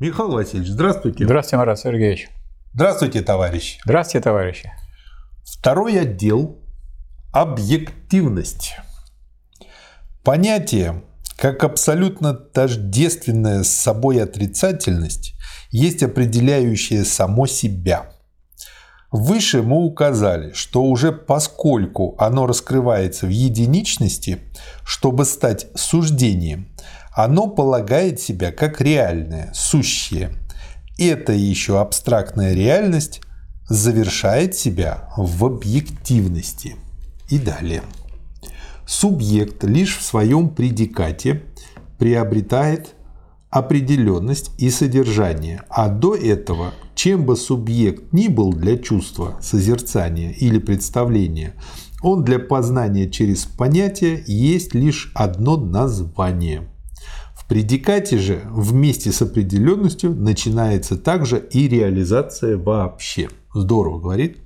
Михаил Васильевич, здравствуйте. Здравствуйте, Марат Сергеевич. Здравствуйте, товарищи. Здравствуйте, товарищи. Второй отдел – объективность. Понятие, как абсолютно тождественная с собой отрицательность, есть определяющее само себя. Выше мы указали, что уже поскольку оно раскрывается в единичности, чтобы стать суждением, оно полагает себя как реальное, сущее. Эта еще абстрактная реальность завершает себя в объективности. И далее. Субъект лишь в своем предикате приобретает определенность и содержание, а до этого, чем бы субъект ни был для чувства, созерцания или представления, он для познания через понятие есть лишь одно название – предикате же вместе с определенностью начинается также и реализация вообще. Здорово говорит.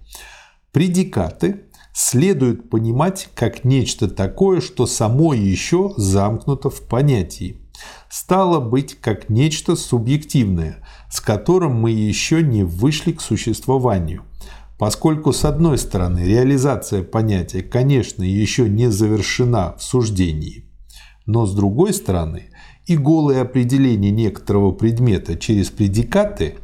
Предикаты следует понимать как нечто такое, что само еще замкнуто в понятии. Стало быть, как нечто субъективное, с которым мы еще не вышли к существованию. Поскольку, с одной стороны, реализация понятия, конечно, еще не завершена в суждении, но с другой стороны, и голое определение некоторого предмета через предикаты,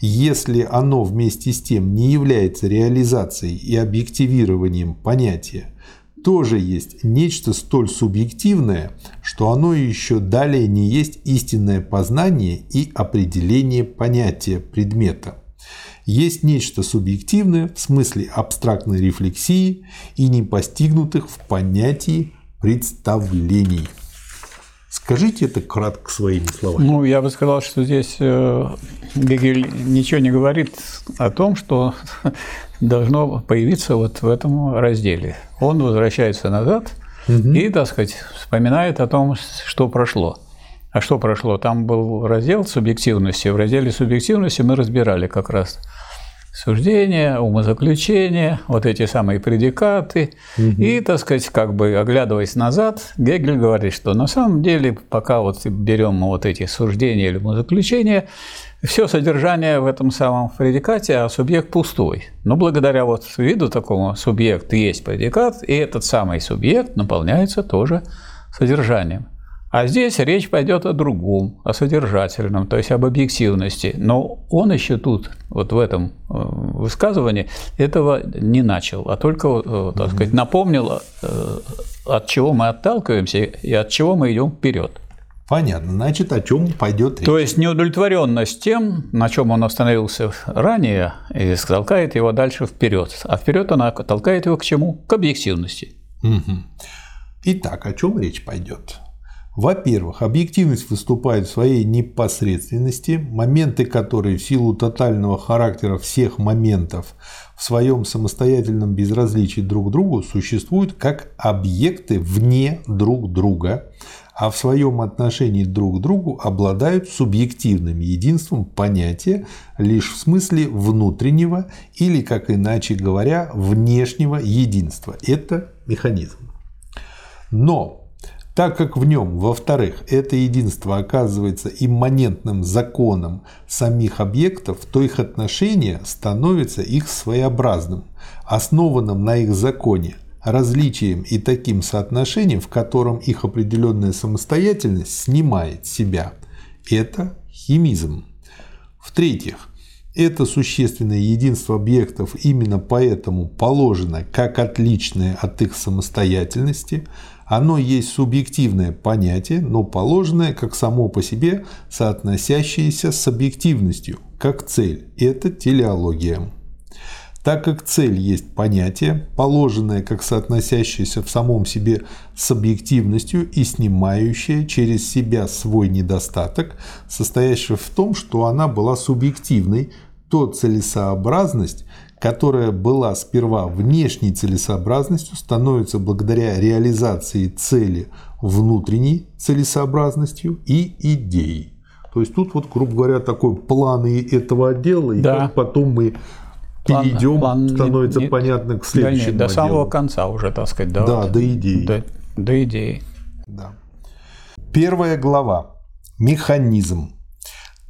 если оно вместе с тем не является реализацией и объективированием понятия, тоже есть нечто столь субъективное, что оно еще далее не есть истинное познание и определение понятия предмета. Есть нечто субъективное в смысле абстрактной рефлексии и не постигнутых в понятии представлений. Скажите это кратко своими словами. Ну, я бы сказал, что здесь э, Гегель ничего не говорит о том, что должно появиться вот в этом разделе. Он возвращается назад угу. и, так сказать, вспоминает о том, что прошло. А что прошло? Там был раздел субъективности. В разделе субъективности мы разбирали как раз суждения, умозаключения, вот эти самые предикаты. Угу. И, так сказать, как бы оглядываясь назад, Гегель говорит, что на самом деле, пока вот берем вот эти суждения или умозаключения, все содержание в этом самом предикате, а субъект пустой. Но благодаря вот виду такому субъект есть предикат, и этот самый субъект наполняется тоже содержанием. А здесь речь пойдет о другом, о содержательном, то есть об объективности. Но он еще тут, вот в этом э, высказывании, этого не начал, а только, э, так сказать, напомнил, э, от чего мы отталкиваемся и от чего мы идем вперед. Понятно. Значит, о чем пойдет речь? То есть неудовлетворенность тем, на чем он остановился ранее, и толкает его дальше вперед. А вперед она толкает его к чему? К объективности. Угу. Итак, о чем речь пойдет? Во-первых, объективность выступает в своей непосредственности, моменты которые в силу тотального характера всех моментов в своем самостоятельном безразличии друг к другу существуют как объекты вне друг друга, а в своем отношении друг к другу обладают субъективным единством понятия лишь в смысле внутреннего или, как иначе говоря, внешнего единства. Это механизм. Но так как в нем, во-вторых, это единство оказывается имманентным законом самих объектов, то их отношение становится их своеобразным, основанным на их законе, различием и таким соотношением, в котором их определенная самостоятельность снимает себя. Это химизм. В-третьих, это существенное единство объектов именно поэтому положено как отличное от их самостоятельности – оно есть субъективное понятие, но положенное как само по себе соотносящееся с объективностью, как цель. Это телеология. Так как цель есть понятие, положенное как соотносящееся в самом себе с объективностью и снимающее через себя свой недостаток, состоящий в том, что она была субъективной, то целесообразность которая была сперва внешней целесообразностью, становится благодаря реализации цели внутренней целесообразностью и идеей. То есть тут вот, грубо говоря, такой план этого отдела, и да. как потом мы перейдем, план, становится не, понятно к следующему. Да, нет, до самого конца уже, так сказать. Да, да вот, до идеи. До, до идеи. Да. Первая глава. Механизм.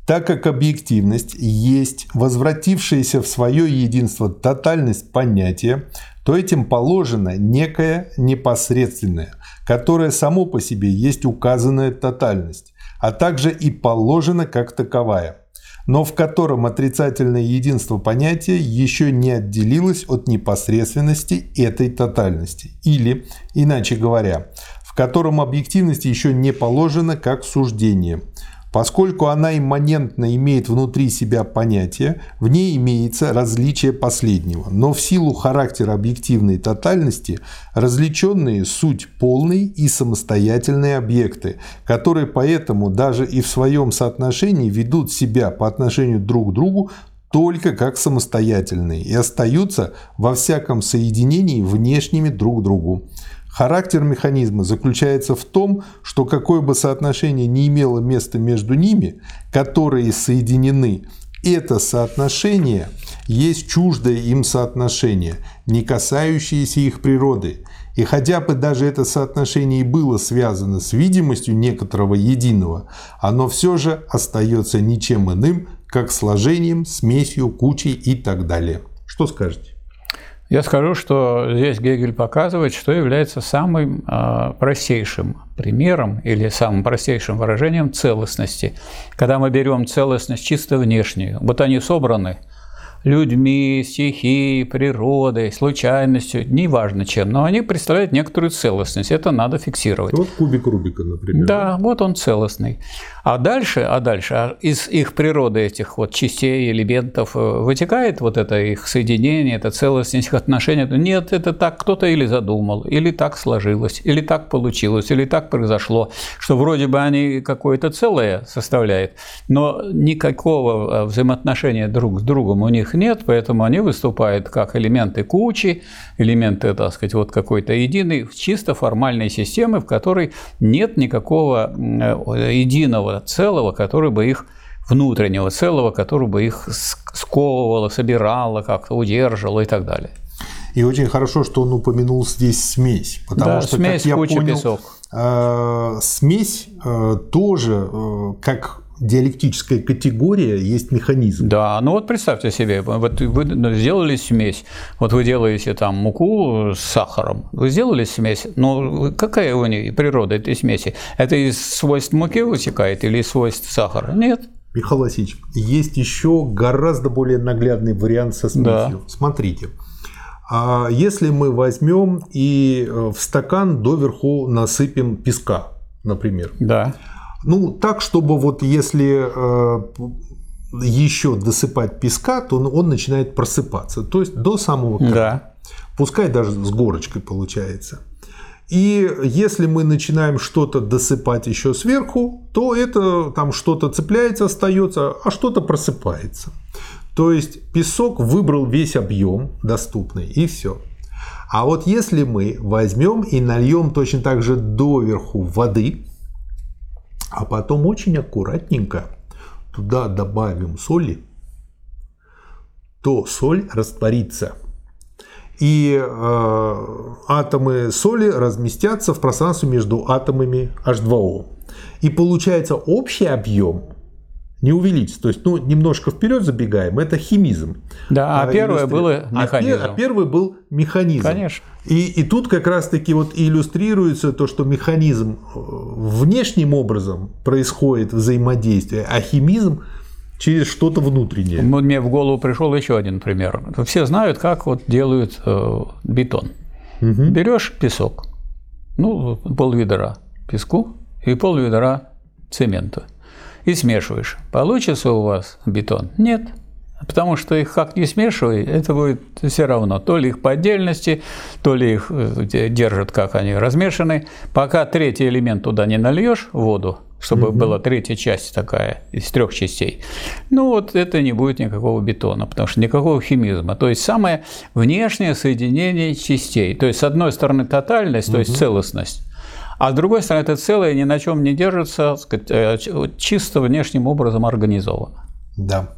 Так как объективность есть возвратившаяся в свое единство тотальность понятия, то этим положено некое непосредственное, которое само по себе есть указанная тотальность, а также и положено как таковая, но в котором отрицательное единство понятия еще не отделилось от непосредственности этой тотальности. Или, иначе говоря, в котором объективность еще не положена как суждение – Поскольку она имманентно имеет внутри себя понятие, в ней имеется различие последнего. Но в силу характера объективной тотальности различенные суть полные и самостоятельные объекты, которые поэтому даже и в своем соотношении ведут себя по отношению друг к другу только как самостоятельные и остаются во всяком соединении внешними друг к другу. Характер механизма заключается в том, что какое бы соотношение ни имело место между ними, которые соединены, это соотношение есть чуждое им соотношение, не касающееся их природы. И хотя бы даже это соотношение и было связано с видимостью некоторого единого, оно все же остается ничем иным, как сложением, смесью, кучей и так далее. Что скажете? Я скажу, что здесь Гегель показывает, что является самым а, простейшим примером или самым простейшим выражением целостности. Когда мы берем целостность чисто внешнюю, вот они собраны – людьми, стихией, природой, случайностью, неважно чем, но они представляют некоторую целостность. Это надо фиксировать. Вот кубик Рубика, например. Да, вот он целостный. А дальше, а дальше а из их природы этих вот частей, элементов э, вытекает вот это их соединение, это целостность их отношения. Нет, это так кто-то или задумал, или так сложилось, или так получилось, или так произошло, что вроде бы они какое-то целое составляют, но никакого э, взаимоотношения друг с другом у них нет, поэтому они выступают как элементы кучи, элементы, так сказать, вот какой-то единой, чисто формальной системы, в которой нет никакого э, единого целого, который бы их внутреннего целого, который бы их сковывало, собирало, как-то удерживало и так далее. И очень хорошо, что он упомянул здесь смесь, потому да, что, смесь, как я куча, понял, песок. Э, смесь э, тоже, как диалектическая категория, есть механизм. Да, ну вот представьте себе, вот вы сделали смесь, вот вы делаете там муку с сахаром, вы сделали смесь, но какая у нее природа этой смеси? Это из свойств муки вытекает или из свойств сахара? Нет. Михаил Васильевич, есть еще гораздо более наглядный вариант со смесью. Да. Смотрите. А если мы возьмем и э, в стакан доверху насыпем песка, например. Да. Ну, так, чтобы вот если э, еще досыпать песка, то он начинает просыпаться. То есть до самого края. Да. Пускай даже с горочкой получается. И если мы начинаем что-то досыпать еще сверху, то это там что-то цепляется, остается, а что-то просыпается. То есть песок выбрал весь объем доступный и все. А вот если мы возьмем и нальем точно так же доверху воды, а потом очень аккуратненько туда добавим соли, то соль растворится. И э, атомы соли разместятся в пространстве между атомами H2O. И получается общий объем не увеличится. То есть, ну, немножко вперед забегаем, это химизм. Да, а, а первое было механизм. А, а первый был механизм. Конечно. И, и тут как раз-таки вот иллюстрируется то, что механизм э, внешним образом происходит взаимодействие, а химизм через что-то внутреннее. Мне в голову пришел еще один пример. Все знают, как вот делают э, бетон. Угу. Берешь песок, ну, пол ведра песку и пол ведра цемента – и смешиваешь. Получится у вас бетон? Нет. Потому что их как не смешивай, это будет все равно. То ли их по отдельности, то ли их э, держат, как они размешаны. Пока третий элемент туда не нальешь, воду, чтобы угу. была третья часть такая из трех частей, ну вот это не будет никакого бетона, потому что никакого химизма. То есть самое внешнее соединение частей. То есть с одной стороны тотальность, то есть целостность, а с другой стороны, это целое ни на чем не держится, сказать, э, чисто внешним образом организовано. Да.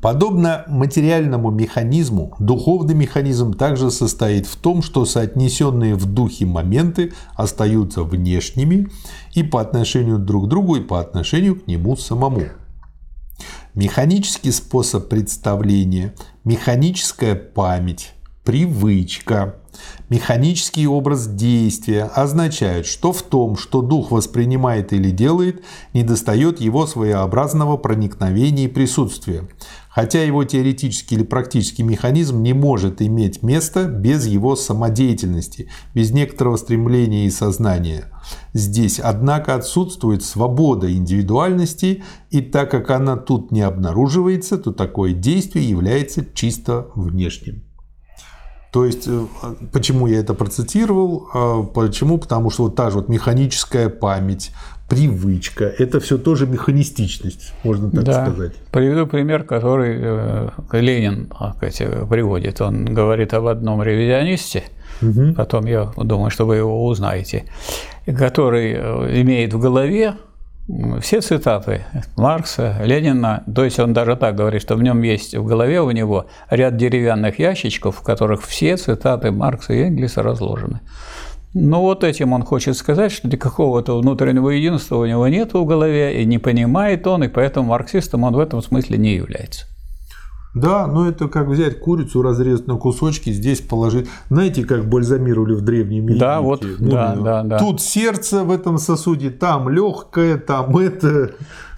Подобно материальному механизму, духовный механизм также состоит в том, что соотнесенные в духе моменты остаются внешними и по отношению друг к другу, и по отношению к нему самому. Механический способ представления, механическая память, привычка, механический образ действия означают, что в том, что дух воспринимает или делает, недостает его своеобразного проникновения и присутствия хотя его теоретический или практический механизм не может иметь места без его самодеятельности, без некоторого стремления и сознания. Здесь, однако, отсутствует свобода индивидуальности, и так как она тут не обнаруживается, то такое действие является чисто внешним. То есть, э, почему я это процитировал? А, почему? Потому что вот та же вот механическая память, привычка. Это все тоже механистичность, можно так да. сказать. Приведу пример, который э, Ленин приводит. Он говорит об одном ревизионисте, угу. потом я думаю, что вы его узнаете, который э, имеет в голове все цитаты Маркса, Ленина, то есть он даже так говорит, что в нем есть в голове у него ряд деревянных ящичков, в которых все цитаты Маркса и Энгельса разложены. Ну вот этим он хочет сказать, что какого-то внутреннего единства у него нет в голове, и не понимает он, и поэтому марксистом он в этом смысле не является. Да, но это как взять курицу, разрезать на кусочки, здесь положить. Знаете, как бальзамировали в древнем Египте? Да, вот, да, да, да. Тут сердце в этом сосуде, там легкое, там это.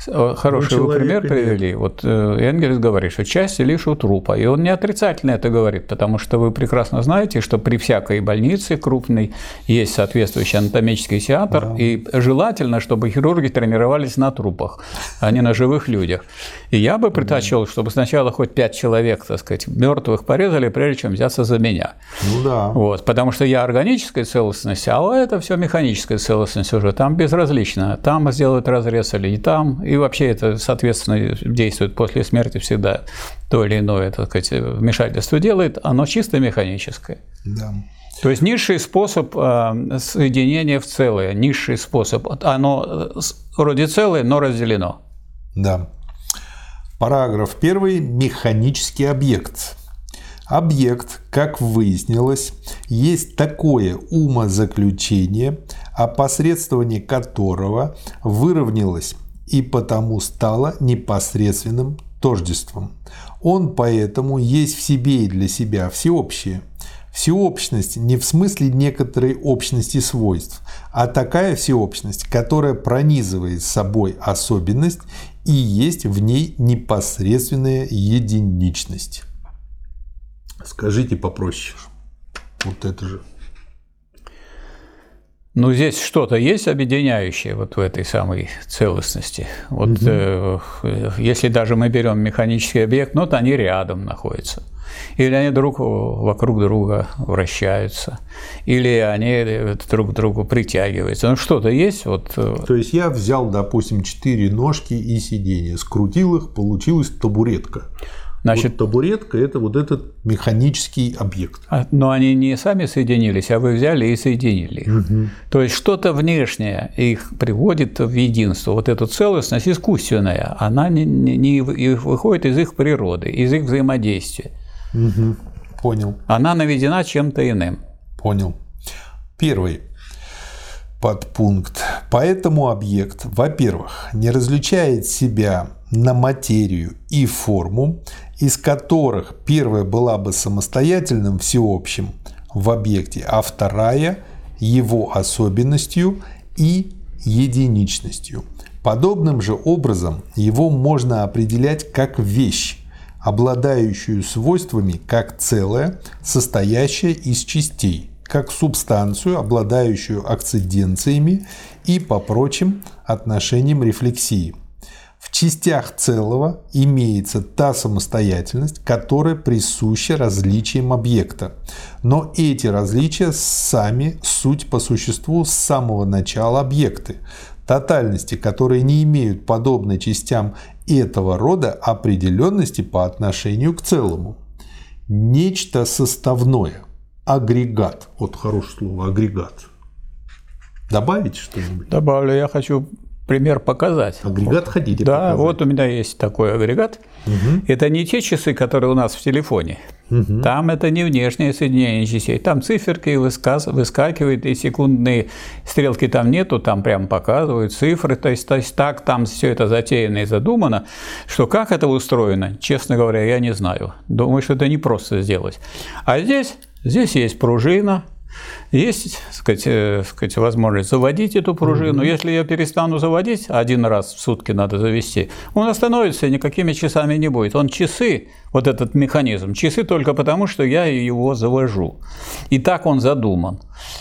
Хороший вы пример привели. Вот э, Энгельс говорит, что части лишь у трупа. И он не отрицательно это говорит, потому что вы прекрасно знаете, что при всякой больнице крупной есть соответствующий анатомический театр, да. и желательно, чтобы хирурги тренировались на трупах, а не на живых людях. И я бы предпочел, чтобы сначала хоть пять человек, так сказать, мертвых порезали, прежде чем взяться за меня. Ну да. Вот, потому что я органическая целостность, а это все механическая целостность уже. Там безразлично. Там сделают разрез или не там и вообще это, соответственно, действует после смерти всегда то или иное, так сказать, вмешательство делает, оно чисто механическое. Да. То есть низший способ э, соединения в целое, низший способ, оно вроде целое, но разделено. Да. Параграф 1. Механический объект. Объект, как выяснилось, есть такое умозаключение, опосредствование которого выровнялось и потому стало непосредственным тождеством. Он поэтому есть в себе и для себя всеобщее. Всеобщность не в смысле некоторой общности свойств, а такая всеобщность, которая пронизывает собой особенность и есть в ней непосредственная единичность. Скажите попроще. Вот это же. Ну, здесь что-то есть объединяющее вот в этой самой целостности. Вот угу. э, если даже мы берем механический объект, ну, то они рядом находятся. Или они друг вокруг друга вращаются, или они друг к другу притягиваются. Ну, что-то есть. Вот. Э, то есть я взял, допустим, четыре ножки и сиденье, скрутил их, получилась табуретка. Значит, вот табуретка – это вот этот механический объект. А, но они не сами соединились, а вы взяли и соединили их. Угу. То есть что-то внешнее их приводит в единство. Вот эту целостность искусственная, она не, не, не выходит из их природы, из их взаимодействия. Угу. Понял. Она наведена чем-то иным. Понял. Первый подпункт. Поэтому объект, во-первых, не различает себя на материю и форму, из которых первая была бы самостоятельным всеобщим в объекте, а вторая его особенностью и единичностью. Подобным же образом его можно определять как вещь, обладающую свойствами как целое, состоящее из частей, как субстанцию, обладающую акциденциями и по прочим отношениям рефлексии. В частях целого имеется та самостоятельность, которая присуща различиям объекта. Но эти различия сами суть по существу с самого начала объекты. Тотальности, которые не имеют подобной частям этого рода определенности по отношению к целому. Нечто составное. Агрегат. Вот хорошее слово агрегат. Добавить что-нибудь? Добавлю. Я хочу пример показать. Агрегат вот. хотите Да, показать? вот у меня есть такой агрегат. Угу. Это не те часы, которые у нас в телефоне. Угу. Там это не внешнее соединение частей. Там циферки высказ, выскакивают, и секундные стрелки там нету, там прям показывают цифры. То есть, то есть так там все это затеяно и задумано, что как это устроено, честно говоря, я не знаю. Думаю, что это не просто сделать. А здесь, здесь есть пружина, есть сказать, э, сказать, возможность заводить эту пружину. Угу. Если я перестану заводить, один раз в сутки надо завести, он остановится и никакими часами не будет. Он часы, вот этот механизм, часы только потому, что я его завожу. И так он задуман.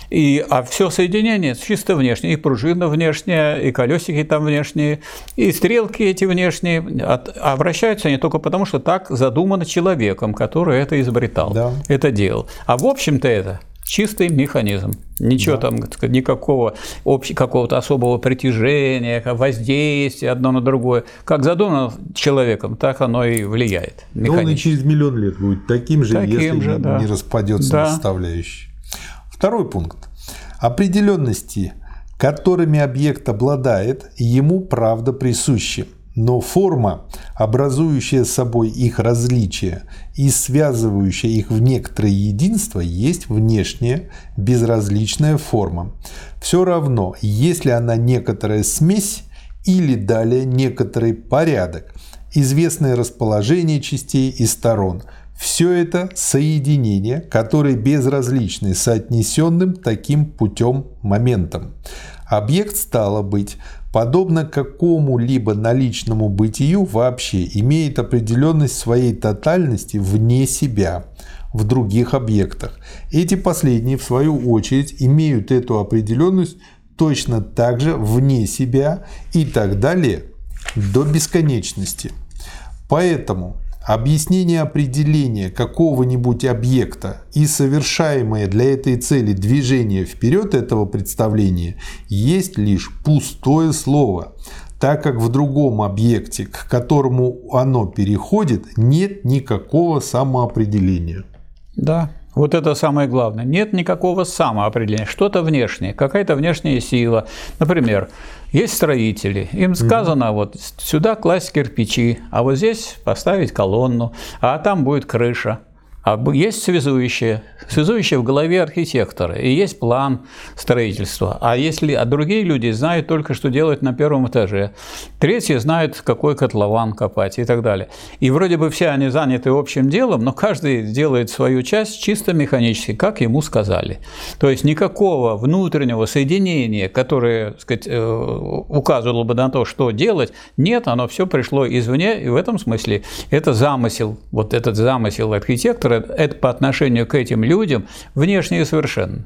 И, а все соединение чисто внешнее, и пружина внешняя, и колесики там внешние, и стрелки эти внешние, от, а вращаются они только потому, что так задумано человеком, который это изобретал, да. это делал. А в общем-то это чистый механизм. Ничего да. там, сказать, никакого общего, какого-то особого притяжения, воздействия одно на другое. Как задумано человеком, так оно и влияет. Но он и через миллион лет будет таким же, таким если же, не, да. не распадется да. на составляющие. Второй пункт. Определенности, которыми объект обладает, ему правда присущи – но форма, образующая собой их различия и связывающая их в некоторое единство, есть внешняя безразличная форма. Все равно, если она некоторая смесь или далее некоторый порядок, известное расположение частей и сторон – все это соединения, которые безразличны соотнесенным таким путем моментом. Объект стало быть подобно какому-либо наличному бытию вообще, имеет определенность своей тотальности вне себя, в других объектах. Эти последние, в свою очередь, имеют эту определенность точно так же вне себя и так далее до бесконечности. Поэтому Объяснение определения какого-нибудь объекта и совершаемое для этой цели движение вперед этого представления есть лишь пустое слово, так как в другом объекте, к которому оно переходит, нет никакого самоопределения. Да, вот это самое главное. Нет никакого самоопределения. Что-то внешнее, какая-то внешняя сила. Например, есть строители. Им сказано, вот сюда класть кирпичи, а вот здесь поставить колонну, а там будет крыша. А есть связующее, связующее в голове архитектора, и есть план строительства. А если а другие люди знают только, что делать на первом этаже, третьи знают, какой котлован копать и так далее. И вроде бы все они заняты общим делом, но каждый делает свою часть чисто механически, как ему сказали. То есть никакого внутреннего соединения, которое сказать, э, указывало бы на то, что делать, нет, оно все пришло извне, и в этом смысле это замысел, вот этот замысел архитектора, это по отношению к этим людям внешне совершенно.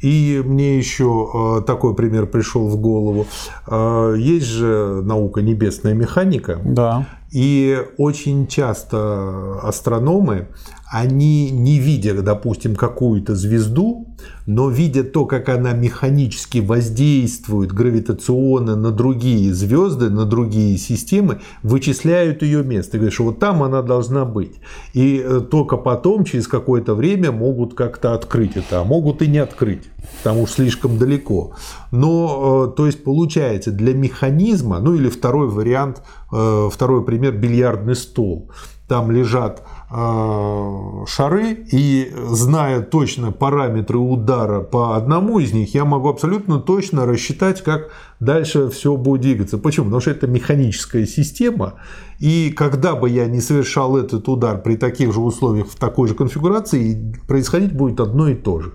И мне еще э, такой пример пришел в голову. Э, есть же наука небесная механика. Да. И очень часто астрономы, они не видя, допустим, какую-то звезду, но видя то, как она механически воздействует гравитационно на другие звезды, на другие системы, вычисляют ее место. И говорят, что вот там она должна быть. И э, только потом, через какое-то время, могут как-то открыть это, а могут и не открыть, потому что слишком далеко. Но, то есть, получается, для механизма, ну или второй вариант – Э, второй пример – бильярдный стол. Там лежат э, шары, и зная точно параметры удара по одному из них, я могу абсолютно точно рассчитать, как дальше все будет двигаться. Почему? Потому что это механическая система, и когда бы я не совершал этот удар при таких же условиях в такой же конфигурации, происходить будет одно и то же.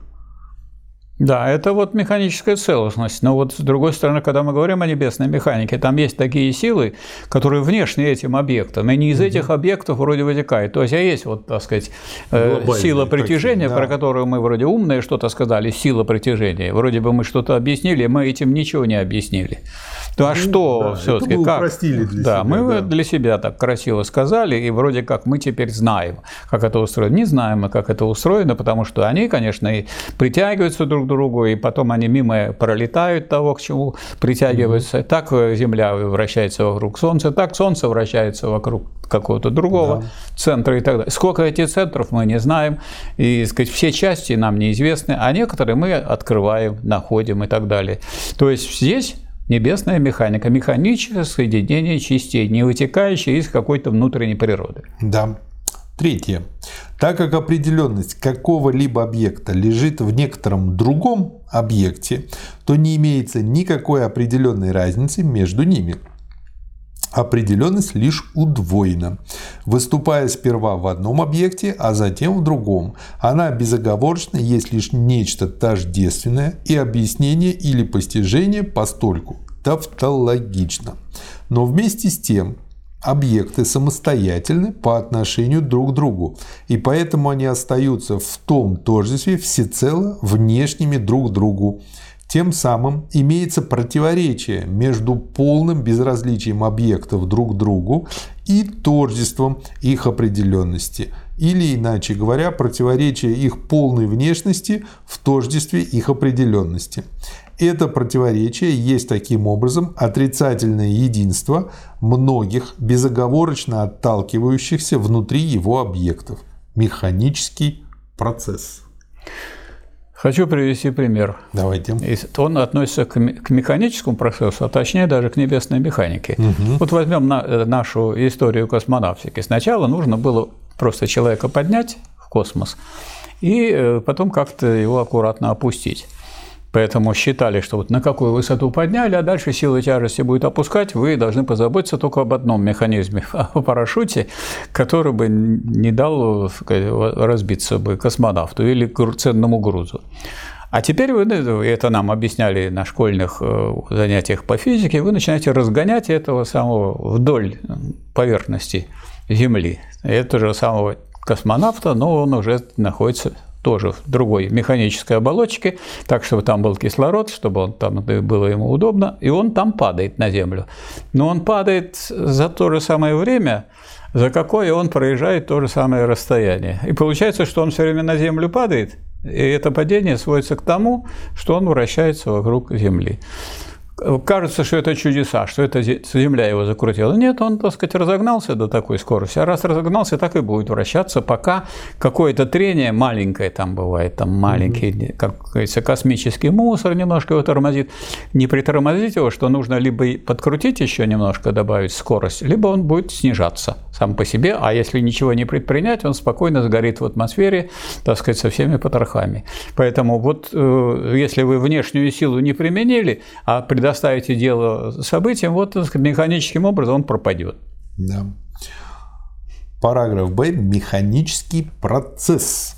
Да, это вот механическая целостность. Но вот с другой стороны, когда мы говорим о небесной механике, там есть такие силы, которые внешне этим объектам, и не из этих объектов вроде вытекает. То есть, а есть вот, так сказать, э, Глобальные сила притяжения, такие, да. про которую мы вроде умные что-то сказали, сила притяжения. Вроде бы мы что-то объяснили, мы этим ничего не объяснили. Ну а ну, что да, все-таки как? Упростили для да, себя, мы да. для себя так красиво сказали, и вроде как мы теперь знаем, как это устроено. Не знаем мы, как это устроено, потому что они, конечно, и притягиваются друг к другу, и потом они мимо пролетают того, к чему притягиваются. mm Так Земля вращается вокруг Солнца, так Солнце вращается вокруг какого-то другого да. центра и так далее. Сколько этих центров мы не знаем, и сказать, все части нам неизвестны, а некоторые мы открываем, находим и так далее. То есть здесь Небесная механика, механическое соединение частей, не вытекающее из какой-то внутренней природы. Да. Третье. Так как определенность какого-либо объекта лежит в некотором другом объекте, то не имеется никакой определенной разницы между ними. Определенность лишь удвоена, выступая сперва в одном объекте, а затем в другом. Она безоговорочно есть лишь нечто тождественное и объяснение или постижение постольку тавтологично. Но вместе с тем объекты самостоятельны по отношению друг к другу, и поэтому они остаются в том тождестве всецело внешними друг другу. Тем самым имеется противоречие между полным безразличием объектов друг к другу и тождеством их определенности, или, иначе говоря, противоречие их полной внешности в тождестве их определенности. Это противоречие есть таким образом отрицательное единство многих безоговорочно отталкивающихся внутри его объектов. Механический процесс. Хочу привести пример. Давайте. Он относится к механическому процессу, а точнее даже к небесной механике. Угу. Вот возьмем э, нашу историю космонавтики. Сначала нужно было просто человека поднять в космос и э, потом как-то его аккуратно опустить. Поэтому считали, что вот на какую высоту подняли, а дальше сила тяжести будет опускать, вы должны позаботиться только об одном механизме, о парашюте, который бы не дал разбиться бы космонавту или ценному грузу. А теперь вы, это нам объясняли на школьных э, занятиях по физике, вы начинаете разгонять этого самого вдоль поверхности Земли. Этого же самого космонавта, но он уже находится тоже в другой механической оболочке, так, чтобы там был кислород, чтобы он там было ему удобно, и он там падает на Землю. Но он падает за то же самое время, за какое он проезжает то же самое расстояние. И получается, что он все время на Землю падает, и это падение сводится к тому, что он вращается вокруг Земли кажется, что это чудеса, что это Земля его закрутила. Нет, он, так сказать, разогнался до такой скорости. А раз разогнался, так и будет вращаться, пока какое-то трение маленькое там бывает, там маленький, mm-hmm. как говорится, космический мусор немножко его тормозит. Не притормозить его, что нужно либо подкрутить еще немножко, добавить скорость, либо он будет снижаться сам по себе, а если ничего не предпринять, он спокойно сгорит в атмосфере, так сказать, со всеми потрохами. Поэтому вот э, если вы внешнюю силу не применили, а предоставите дело событиям, вот механическим образом он пропадет. Да. Параграф Б. Механический процесс.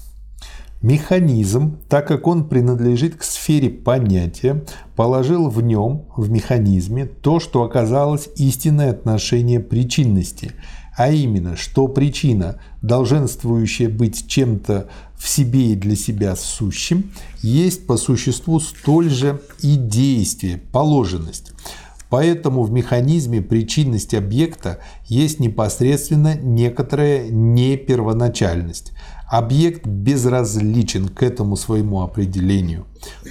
Механизм, так как он принадлежит к сфере понятия, положил в нем, в механизме, то, что оказалось истинное отношение причинности – а именно, что причина, долженствующая быть чем-то в себе и для себя сущим, есть по существу столь же и действие, положенность. Поэтому в механизме причинности объекта есть непосредственно некоторая непервоначальность, объект безразличен к этому своему определению.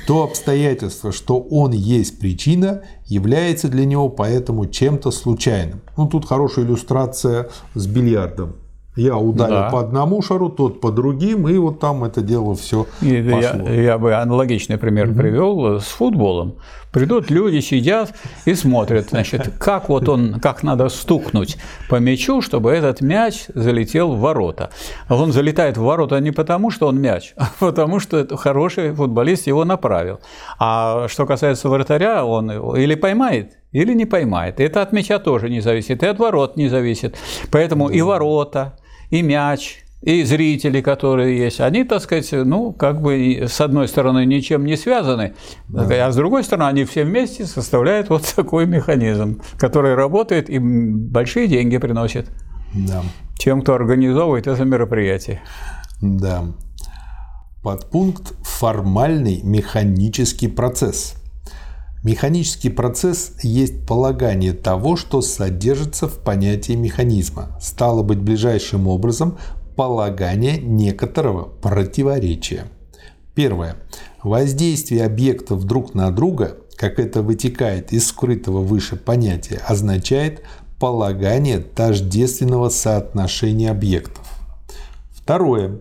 То обстоятельство, что он есть причина, является для него поэтому чем-то случайным. Ну, тут хорошая иллюстрация с бильярдом. Я ударил да. по одному шару, тот по другим, и вот там это дело все пошло. Я, я бы аналогичный пример угу. привел с футболом. Придут люди, сидят и смотрят, значит, как вот он, как надо стукнуть по мячу, чтобы этот мяч залетел в ворота. Он залетает в ворота не потому, что он мяч, а потому, что это хороший футболист его направил. А что касается вратаря, он или поймает, или не поймает. Это от мяча тоже не зависит, и от ворот не зависит. Поэтому и ворота, и мяч, и зрители, которые есть, они, так сказать, ну, как бы с одной стороны ничем не связаны, да. а с другой стороны они все вместе составляют вот такой механизм, который работает и большие деньги приносит да. тем, кто организовывает это мероприятие. Да. Подпункт «Формальный механический процесс». Механический процесс есть полагание того, что содержится в понятии механизма, стало быть ближайшим образом полагание некоторого противоречия. Первое. Воздействие объектов друг на друга, как это вытекает из скрытого выше понятия, означает полагание тождественного соотношения объектов. Второе.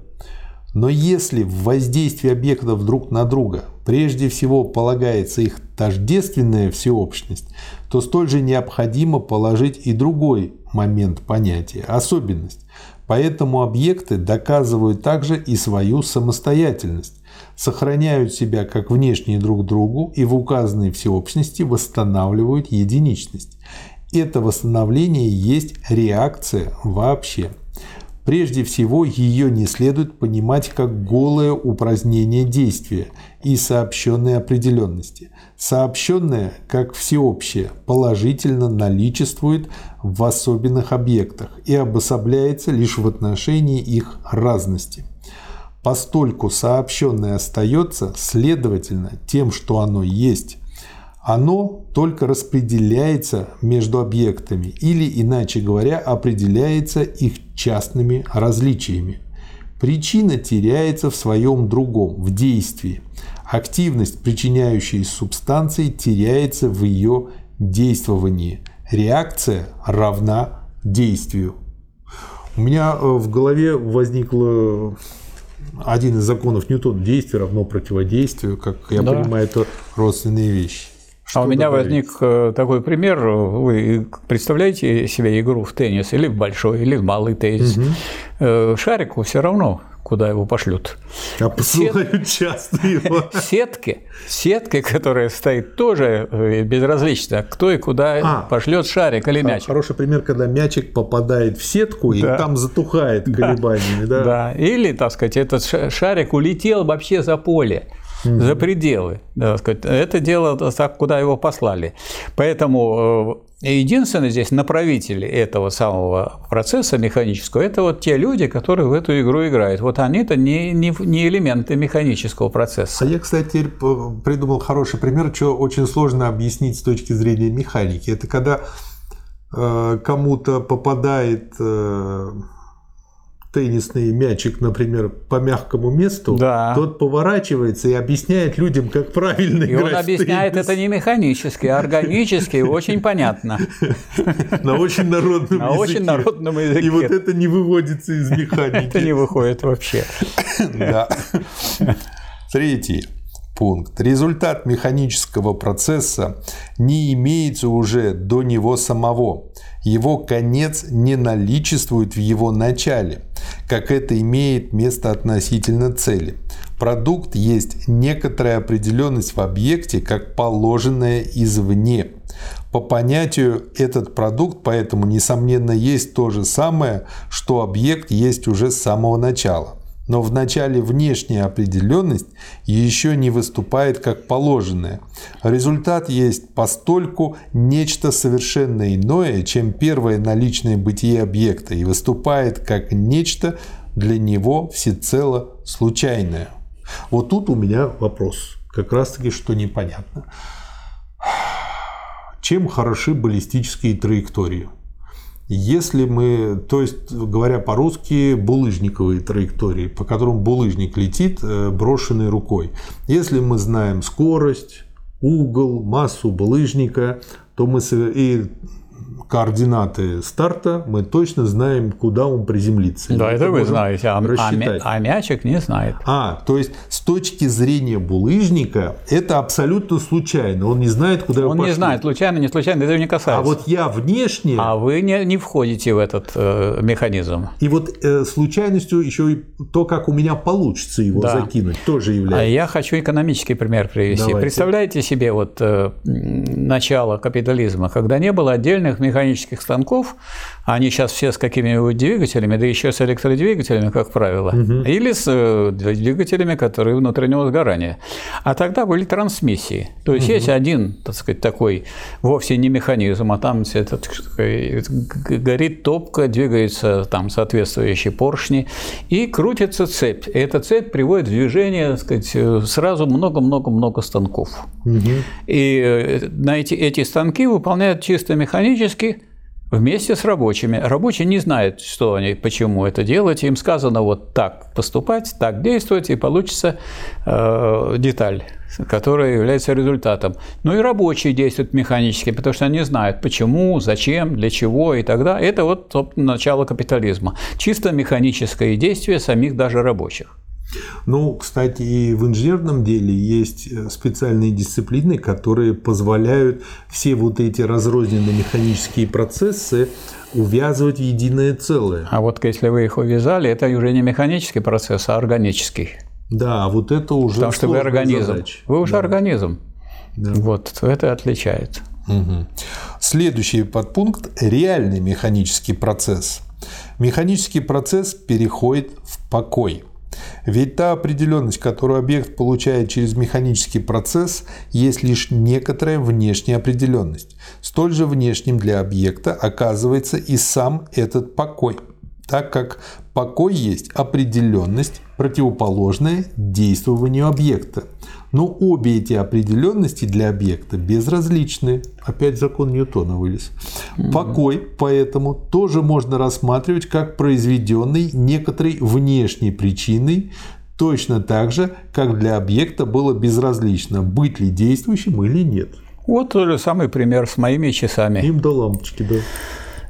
Но если в воздействии объектов друг на друга прежде всего полагается их тождественная всеобщность, то столь же необходимо положить и другой момент понятия – особенность. Поэтому объекты доказывают также и свою самостоятельность, сохраняют себя как внешние друг другу и в указанной всеобщности восстанавливают единичность. Это восстановление есть реакция вообще. Прежде всего, ее не следует понимать как голое упразднение действия и сообщенной определенности. Сообщенное, как всеобщее, положительно наличествует в особенных объектах и обособляется лишь в отношении их разности. Постольку сообщенное остается, следовательно, тем, что оно есть, оно только распределяется между объектами или, иначе говоря, определяется их частными различиями. Причина теряется в своем другом, в действии. Активность, причиняющей субстанции, теряется в ее действовании. Реакция равна действию. У меня э, в голове возникло один из законов Ньютона – действие равно противодействию. Как я да. понимаю, это родственные вещи. Что а у меня добавить? возник э, такой пример. Вы представляете себе игру в теннис или в большой, или в малый теннис. Угу. Шарику все равно, куда его пошлют. А посылают Сет... часто его. Сетки, сетки, которая стоит, тоже э, безразлично, кто и куда а, пошлет шарик или мяч. Хороший пример, когда мячик попадает в сетку да. и там затухает колебаниями. Да. да, или, так сказать, этот шарик улетел вообще за поле mm-hmm. за пределы. Да, сказать. Это дело так, куда его послали. Поэтому э, единственное здесь направители этого самого процесса механического – это вот те люди, которые в эту игру играют. Вот они-то не, не, не элементы механического процесса. А я, кстати, придумал хороший пример, что очень сложно объяснить с точки зрения механики. Это когда э, кому-то попадает э, теннисный мячик, например, по мягкому месту, да. тот поворачивается и объясняет людям, как правильно и играть. И он объясняет это не механически, а органически, очень понятно. На очень народном языке. На очень народном языке. И вот это не выводится из механики. Это не выходит вообще. Да. Третий пункт. Результат механического процесса не имеется уже до него самого. Его конец не наличествует в его начале, как это имеет место относительно цели. Продукт есть некоторая определенность в объекте, как положенная извне. По понятию этот продукт поэтому, несомненно, есть то же самое, что объект есть уже с самого начала но в начале внешняя определенность еще не выступает как положенная. Результат есть постольку нечто совершенно иное, чем первое наличное бытие объекта и выступает как нечто для него всецело случайное. Вот тут у меня вопрос, как раз таки, что непонятно. Чем хороши баллистические траектории? Если мы, то есть, говоря по-русски, булыжниковые траектории, по которым булыжник летит э, брошенной рукой. Если мы знаем скорость, угол, массу булыжника, то мы и координаты старта, мы точно знаем, куда он приземлится. Да, это вы знаете, а, а, а мячик не знает. А, то есть с точки зрения булыжника это абсолютно случайно. Он не знает, куда Он не знает, случайно, не случайно, это не касается. А вот я внешне... А вы не, не входите в этот э, механизм. И вот э, случайностью еще и то, как у меня получится его да. закинуть, тоже является. А я хочу экономический пример привести. Давайте. Представляете себе вот э, начало капитализма, когда не было отдельных механизмов механических станков, они сейчас все с какими-нибудь двигателями, да еще с электродвигателями, как правило, угу. или с э, двигателями, которые внутреннего сгорания. А тогда были трансмиссии. То есть угу. есть один, так сказать, такой вовсе не механизм, а там этот, горит топка, двигается там соответствующие поршни, и крутится цепь. И эта цепь приводит в движение, так сказать, э, сразу много-много-много станков. Угу. И э, на эти, эти станки выполняют чисто механически вместе с рабочими. Рабочие не знают, что они, почему это делать. Им сказано вот так поступать, так действовать, и получится э, деталь, которая является результатом. Ну и рабочие действуют механически, потому что они знают, почему, зачем, для чего и тогда. Это вот начало капитализма. Чисто механическое действие самих даже рабочих. Ну, кстати, и в инженерном деле есть э, специальные дисциплины, которые позволяют все вот эти разрозненные механические процессы увязывать в единое целое. А вот если вы их увязали, это уже не механический процесс, а органический. Да, вот это уже Потому что вы организм. задача. Вы уже Да. организм. Да. Вот это отличает. Мгм. Следующий подпункт – реальный механический процесс. Механический процесс переходит в покой. Ведь та определенность, которую объект получает через механический процесс, есть лишь некоторая внешняя определенность. Столь же внешним для объекта оказывается и сам этот покой, так как покой есть определенность, противоположная действованию объекта. Но обе эти определенности для объекта безразличны. Опять закон Ньютона вылез. Покой, поэтому, тоже можно рассматривать как произведенный некоторой внешней причиной, точно так же, как для объекта было безразлично, быть ли действующим или нет. Вот тот же самый пример с моими часами. Им до лампочки, да.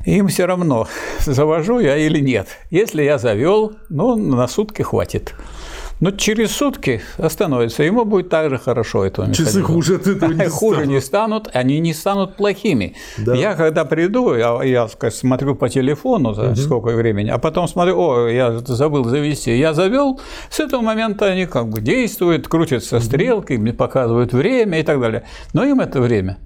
Им все равно, завожу я или нет. Если я завел, ну, на сутки хватит. Но через сутки остановится, ему будет так же хорошо этого Часы механизма. хуже от этого не Хуже станут. не станут, они не станут плохими. Да. Я когда приду, я, я сказать, смотрю по телефону, за сколько времени, а потом смотрю, о, я забыл завести. Я завел, с этого момента они как бы действуют, крутятся стрелкой, мне показывают время и так далее. Но им это время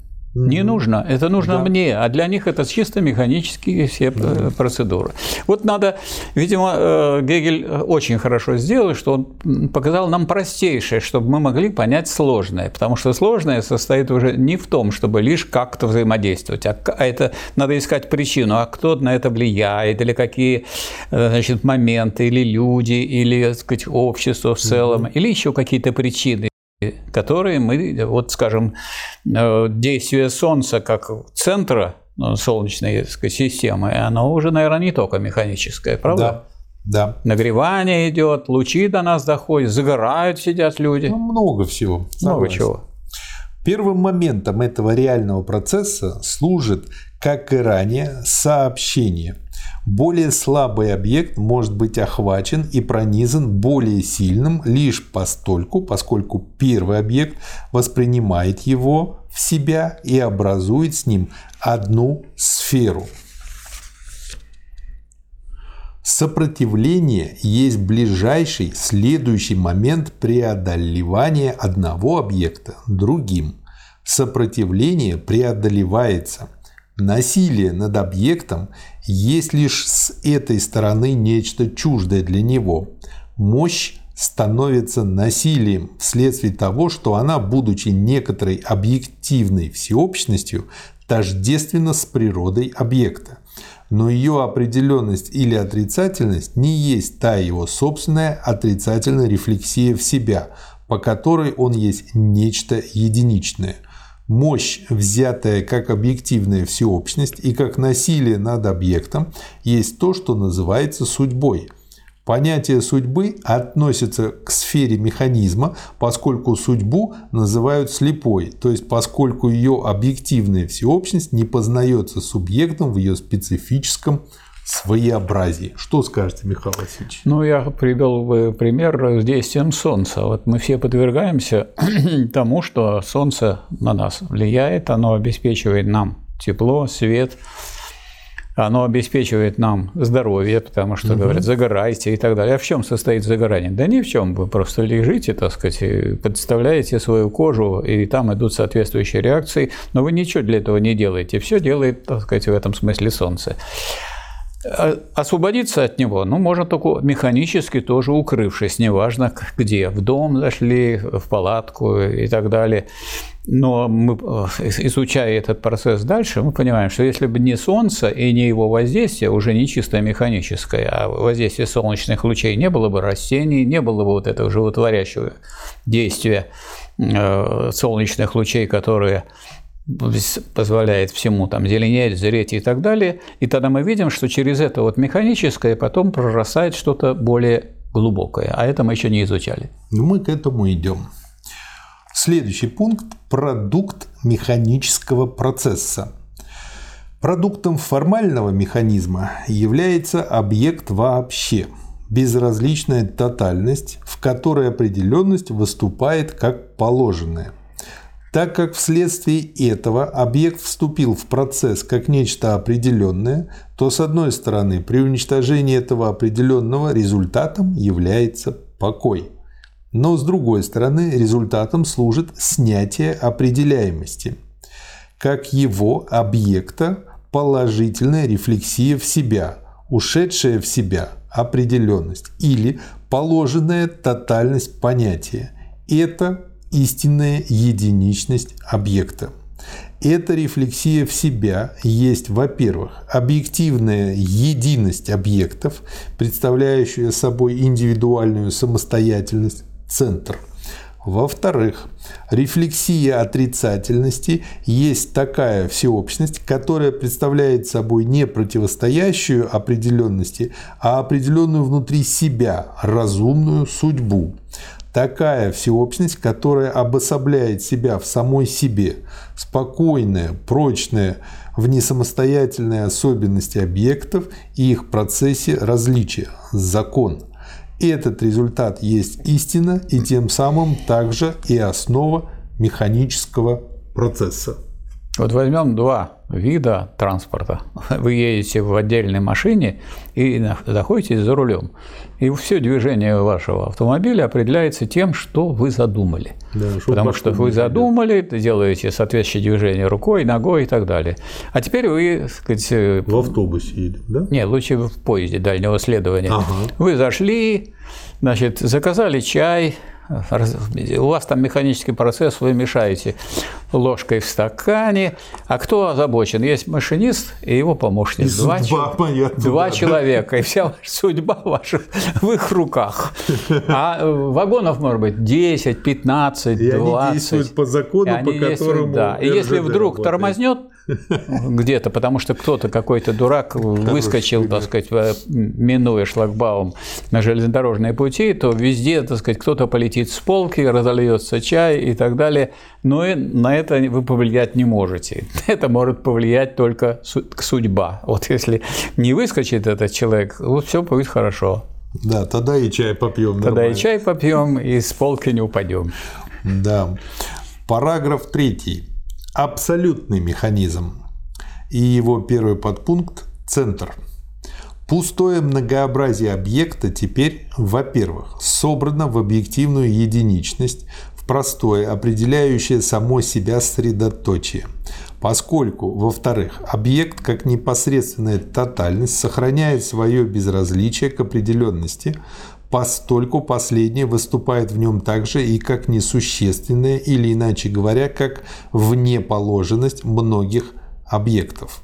не нужно. Это нужно Да. мне, а для них это чисто механические все э, процедуры. Вот надо, видимо, э, Гегель очень хорошо сделал, что он показал нам простейшее, чтобы мы могли понять сложное, потому что сложное состоит уже не в том, чтобы лишь как-то взаимодействовать, а а это надо искать причину, а кто на это влияет, или какие э, значит, моменты, или люди, или так сказать, общество в целом, или еще какие-то причины которые мы, вот скажем, э, действие Солнца как центра ну, Солнечной системы, оно уже, наверное, не только механическое, правда? Да, да. Нагревание идет, лучи до нас доходят, загорают, сидят люди. Ну, много всего. Много согласен. чего. Первым моментом этого реального процесса служит, как и ранее, сообщение. Более слабый объект может быть охвачен и пронизан более сильным лишь постольку, поскольку первый объект воспринимает его в себя и образует с ним одну сферу. Сопротивление есть ближайший следующий момент преодолевания одного объекта другим. Сопротивление преодолевается. Насилие над объектом есть лишь с этой стороны нечто чуждое для него. Мощь становится насилием вследствие того, что она, будучи некоторой объективной всеобщностью, тождественна с природой объекта но ее определенность или отрицательность не есть та его собственная отрицательная рефлексия в себя, по которой он есть нечто единичное. Мощь, взятая как объективная всеобщность и как насилие над объектом, есть то, что называется судьбой. Понятие судьбы относится к сфере механизма, поскольку судьбу называют слепой, то есть поскольку ее объективная всеобщность не познается субъектом в ее специфическом своеобразии. Что скажете, Михаил Васильевич? Ну, я привел бы пример с действием Солнца. Вот мы все подвергаемся тому, что Солнце на нас влияет, оно обеспечивает нам тепло, свет, оно обеспечивает нам здоровье, потому что говорят, загорайте и так далее. А в чем состоит загорание? Да ни в чем. Вы просто лежите, так сказать, и подставляете свою кожу, и там идут соответствующие реакции, но вы ничего для этого не делаете. Все делает, так сказать, в этом смысле Солнце. А- Освободиться от него, ну, можно только механически тоже укрывшись, неважно где, в дом зашли, в палатку и так далее. Но мы, э, изучая этот процесс дальше, мы понимаем, что если бы не Солнце и не его воздействие, уже не чисто механическое, а воздействие солнечных лучей, не было бы растений, не было бы вот этого животворящего действия э, солнечных лучей, которые позволяет всему там зеленеть, зреть и так далее. И тогда мы видим, что через это вот механическое потом прорастает что-то более глубокое. А это мы еще не изучали. Ну, мы к этому идем. Следующий пункт – продукт механического процесса. Продуктом формального механизма является объект вообще, безразличная тотальность, в которой определенность выступает как положенная. Так как вследствие этого объект вступил в процесс как нечто определенное, то с одной стороны при уничтожении этого определенного результатом является покой. Но с другой стороны результатом служит снятие определяемости, как его объекта положительная рефлексия в себя, ушедшая в себя определенность или положенная тотальность понятия. Это истинная единичность объекта. Эта рефлексия в себя есть, во-первых, объективная единость объектов, представляющая собой индивидуальную самостоятельность, центр. Во-вторых, рефлексия отрицательности есть такая всеобщность, которая представляет собой не противостоящую определенности, а определенную внутри себя разумную судьбу такая всеобщность, которая обособляет себя в самой себе, спокойная, прочная в несамостоятельной особенности объектов и их процессе различия, закон. Этот результат есть истина и тем самым также и основа механического процесса. Вот возьмем два вида транспорта. Вы едете в отдельной машине и находитесь за рулем. И все движение вашего автомобиля определяется тем, что вы задумали. Да, Потому что вы задумали, делаете соответствующее движение рукой, ногой и так далее. А теперь вы, так сказать, э, в автобусе или, да? Нет, лучше в поезде дальнего следования. Ага. Вы зашли, значит, заказали чай, у вас там механический процесс, вы мешаете ложкой в стакане. А кто озабочен? Есть машинист и его помощник. И два, судьба, понятно, два да, человека, да. и вся судьба ваша в их руках. А э, вагонов может быть 10, 15, и 20. Они действуют по закону, по которому да. И если вдруг работает. тормознет, где-то, потому что кто-то, какой-то дурак выскочил, так сказать, минуя шлагбаум на железнодорожные пути, то везде, так сказать, кто-то полетит с полки, разольется чай и так далее. Но и на это вы повлиять не можете. Это может повлиять только судьба. Вот если не выскочит этот человек, вот все будет хорошо. Да, тогда и чай попьем. Тогда нормально. и чай попьем, и с полки не упадем. Да. Параграф третий абсолютный механизм. И его первый подпункт – центр. Пустое многообразие объекта теперь, во-первых, собрано в объективную единичность, в простое, определяющее само себя средоточие, поскольку, во-вторых, объект как непосредственная тотальность сохраняет свое безразличие к определенности, постольку последнее выступает в нем также и как несущественное, или иначе говоря, как внеположенность многих объектов.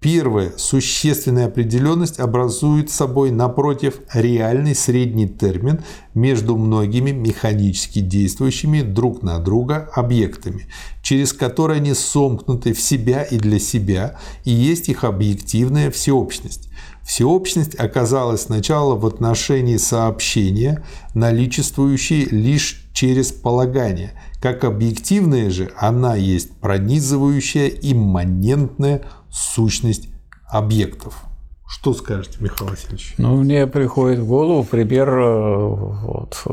Первая существенная определенность образует собой, напротив, реальный средний термин между многими механически действующими друг на друга объектами, через которые они сомкнуты в себя и для себя, и есть их объективная всеобщность. Всеобщность оказалась сначала в отношении сообщения, наличествующей лишь через полагание. Как объективная же, она есть пронизывающая имманентная сущность объектов. Что скажете, Михаил Васильевич? Ну, мне приходит в голову пример э, вот,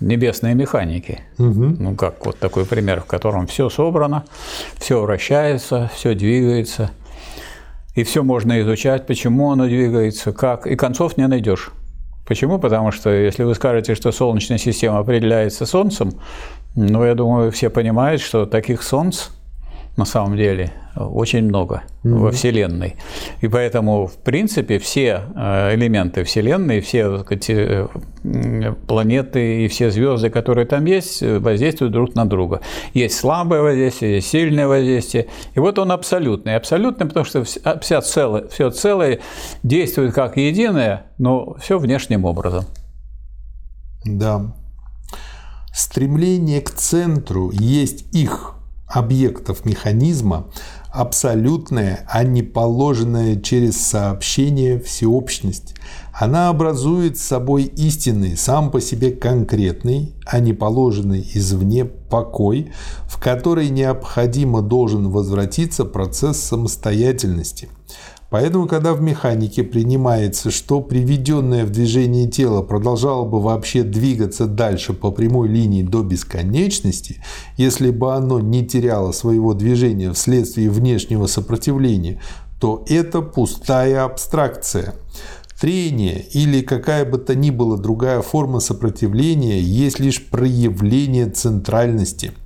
небесной механики. Угу. Ну, как вот такой пример, в котором все собрано, все вращается, все двигается – и все можно изучать, почему оно двигается, как, и концов не найдешь. Почему? Потому что если вы скажете, что Солнечная система определяется Солнцем, ну, я думаю, все понимают, что таких Солнц на самом деле очень много mm-hmm. во Вселенной. И поэтому, в принципе, все э, элементы Вселенной, все сказать, э, планеты и все звезды, которые там есть, воздействуют друг на друга. Есть слабое воздействие, есть сильное воздействие. И вот он абсолютный. Абсолютный, потому что вся целое, все целое действует как единое, но все внешним образом. Да. Стремление к центру есть их объектов механизма абсолютная, а не положенная через сообщение всеобщность. Она образует собой истинный, сам по себе конкретный, а не положенный извне покой, в который необходимо должен возвратиться процесс самостоятельности. Поэтому, когда в механике принимается, что приведенное в движение тело продолжало бы вообще двигаться дальше по прямой линии до бесконечности, если бы оно не теряло своего движения вследствие внешнего сопротивления, то это пустая абстракция. Трение или какая бы то ни была другая форма сопротивления есть лишь проявление центральности –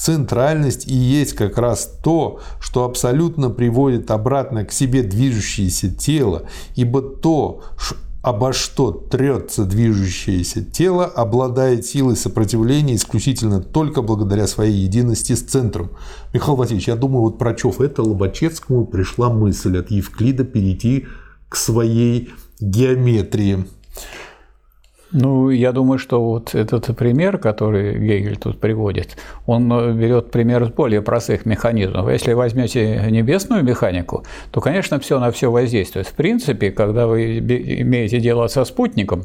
Центральность и есть как раз то, что абсолютно приводит обратно к себе движущееся тело, ибо то, обо что трется движущееся тело, обладает силой сопротивления исключительно только благодаря своей единости с центром. Михаил Васильевич, я думаю, вот про Чов это Лобачевскому пришла мысль от Евклида перейти к своей геометрии. Ну, я думаю, что вот этот пример, который Гегель тут приводит, он э, берет пример с более простых механизмов. Если возьмете небесную механику, то, конечно, все на все воздействует. В принципе, когда вы имеете дело со спутником,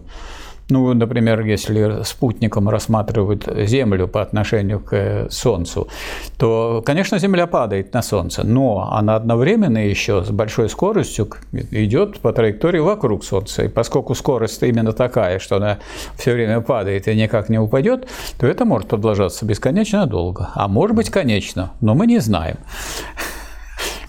ну, например, если спутником рассматривают Землю по отношению к Солнцу, то, конечно, Земля падает на Солнце, но она одновременно еще с большой скоростью идет по траектории вокруг Солнца. И поскольку скорость именно такая, что она все время падает и никак не упадет, то это может продолжаться бесконечно долго. А может быть, конечно, но мы не знаем.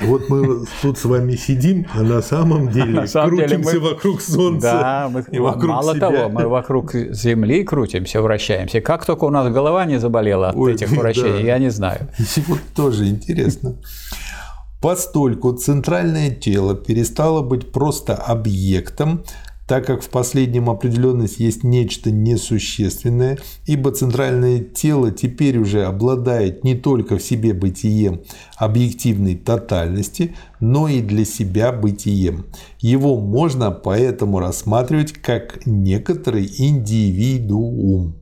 Вот мы тут с вами сидим, а на самом деле на самом крутимся деле мы... вокруг Солнца да, мы... и вокруг Мало себя. того, мы вокруг Земли крутимся, вращаемся. Как только у нас голова не заболела от Ой, этих вращений, да. я не знаю. И вот тоже интересно. Постольку центральное тело перестало быть просто объектом, так как в последнем определенность есть нечто несущественное, ибо центральное тело теперь уже обладает не только в себе бытием объективной тотальности, но и для себя бытием. Его можно поэтому рассматривать как некоторый индивидуум.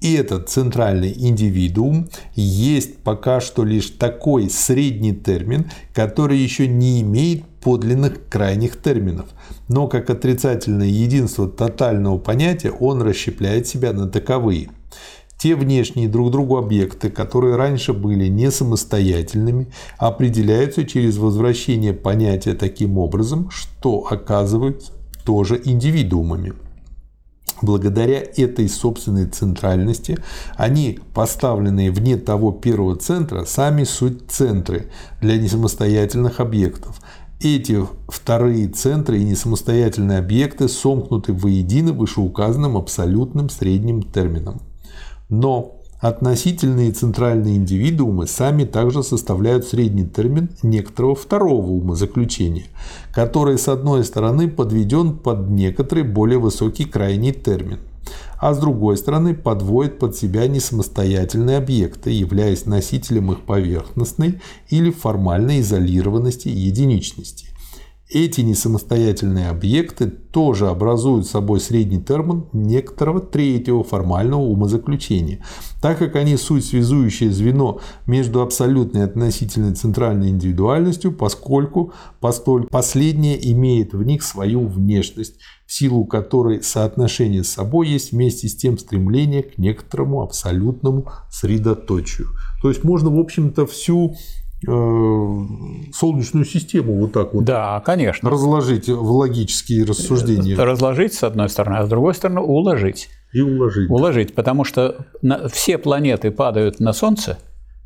И этот центральный индивидуум есть пока что лишь такой средний термин, который еще не имеет подлинных крайних терминов. Но как отрицательное единство тотального понятия он расщепляет себя на таковые. Те внешние друг другу объекты, которые раньше были не самостоятельными, определяются через возвращение понятия таким образом, что оказываются тоже индивидуумами. Благодаря этой собственной центральности они, поставленные вне того первого центра, сами суть центры для несамостоятельных объектов. Эти вторые центры и несамостоятельные объекты сомкнуты воедино вышеуказанным абсолютным средним термином. Но Относительные центральные индивидуумы сами также составляют средний термин некоторого второго умозаключения, который с одной стороны подведен под некоторый более высокий крайний термин, а с другой стороны подводит под себя несамостоятельные объекты, являясь носителем их поверхностной или формальной изолированности и единичности. Эти несамостоятельные объекты тоже образуют собой средний термин некоторого третьего формального умозаключения, так как они суть связующее звено между абсолютной и относительной центральной индивидуальностью, поскольку постоль последняя имеет в них свою внешность, в силу которой соотношение с собой есть вместе с тем стремление к некоторому абсолютному средоточию. То есть можно, в общем-то, всю Солнечную систему вот так вот да, конечно. разложить в логические рассуждения. Разложить, с одной стороны, а с другой стороны, уложить. И уложить. Уложить, потому что все планеты падают на Солнце,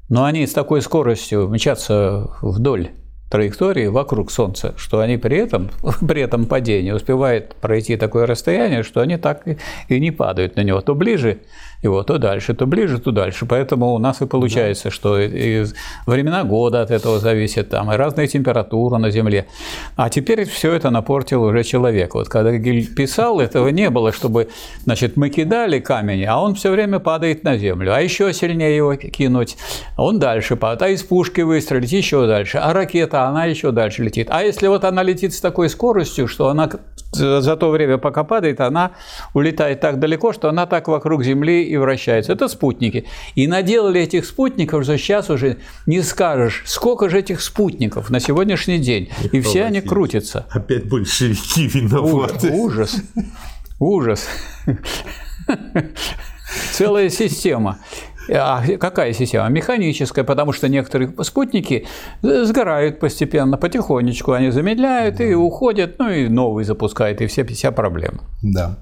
но они с такой скоростью мчатся вдоль траектории вокруг Солнца, что они при этом, при этом падении успевают пройти такое расстояние, что они так и не падают на него. То ближе его, то дальше, то ближе, то дальше. Поэтому у нас и получается, да. что и времена года от этого зависят, там, и разная температура на Земле. А теперь все это напортил уже человек. Вот когда Гиль писал, этого не было, чтобы, значит, мы кидали камень, а он все время падает на Землю. А еще сильнее его кинуть, он дальше падает. А из пушки выстрелить еще дальше. А ракета, она еще дальше летит. А если вот она летит с такой скоростью, что она за то время, пока падает, она улетает так далеко, что она так вокруг Земли и вращается. Это спутники. И наделали этих спутников, что сейчас уже не скажешь, сколько же этих спутников на сегодняшний день. И все они крутятся. Опять большевики виноваты. Ужас. Ужас. Целая система. А какая система? Механическая, потому что некоторые спутники сгорают постепенно, потихонечку, они замедляют и уходят, ну и новый запускает, и все, вся проблема. Да.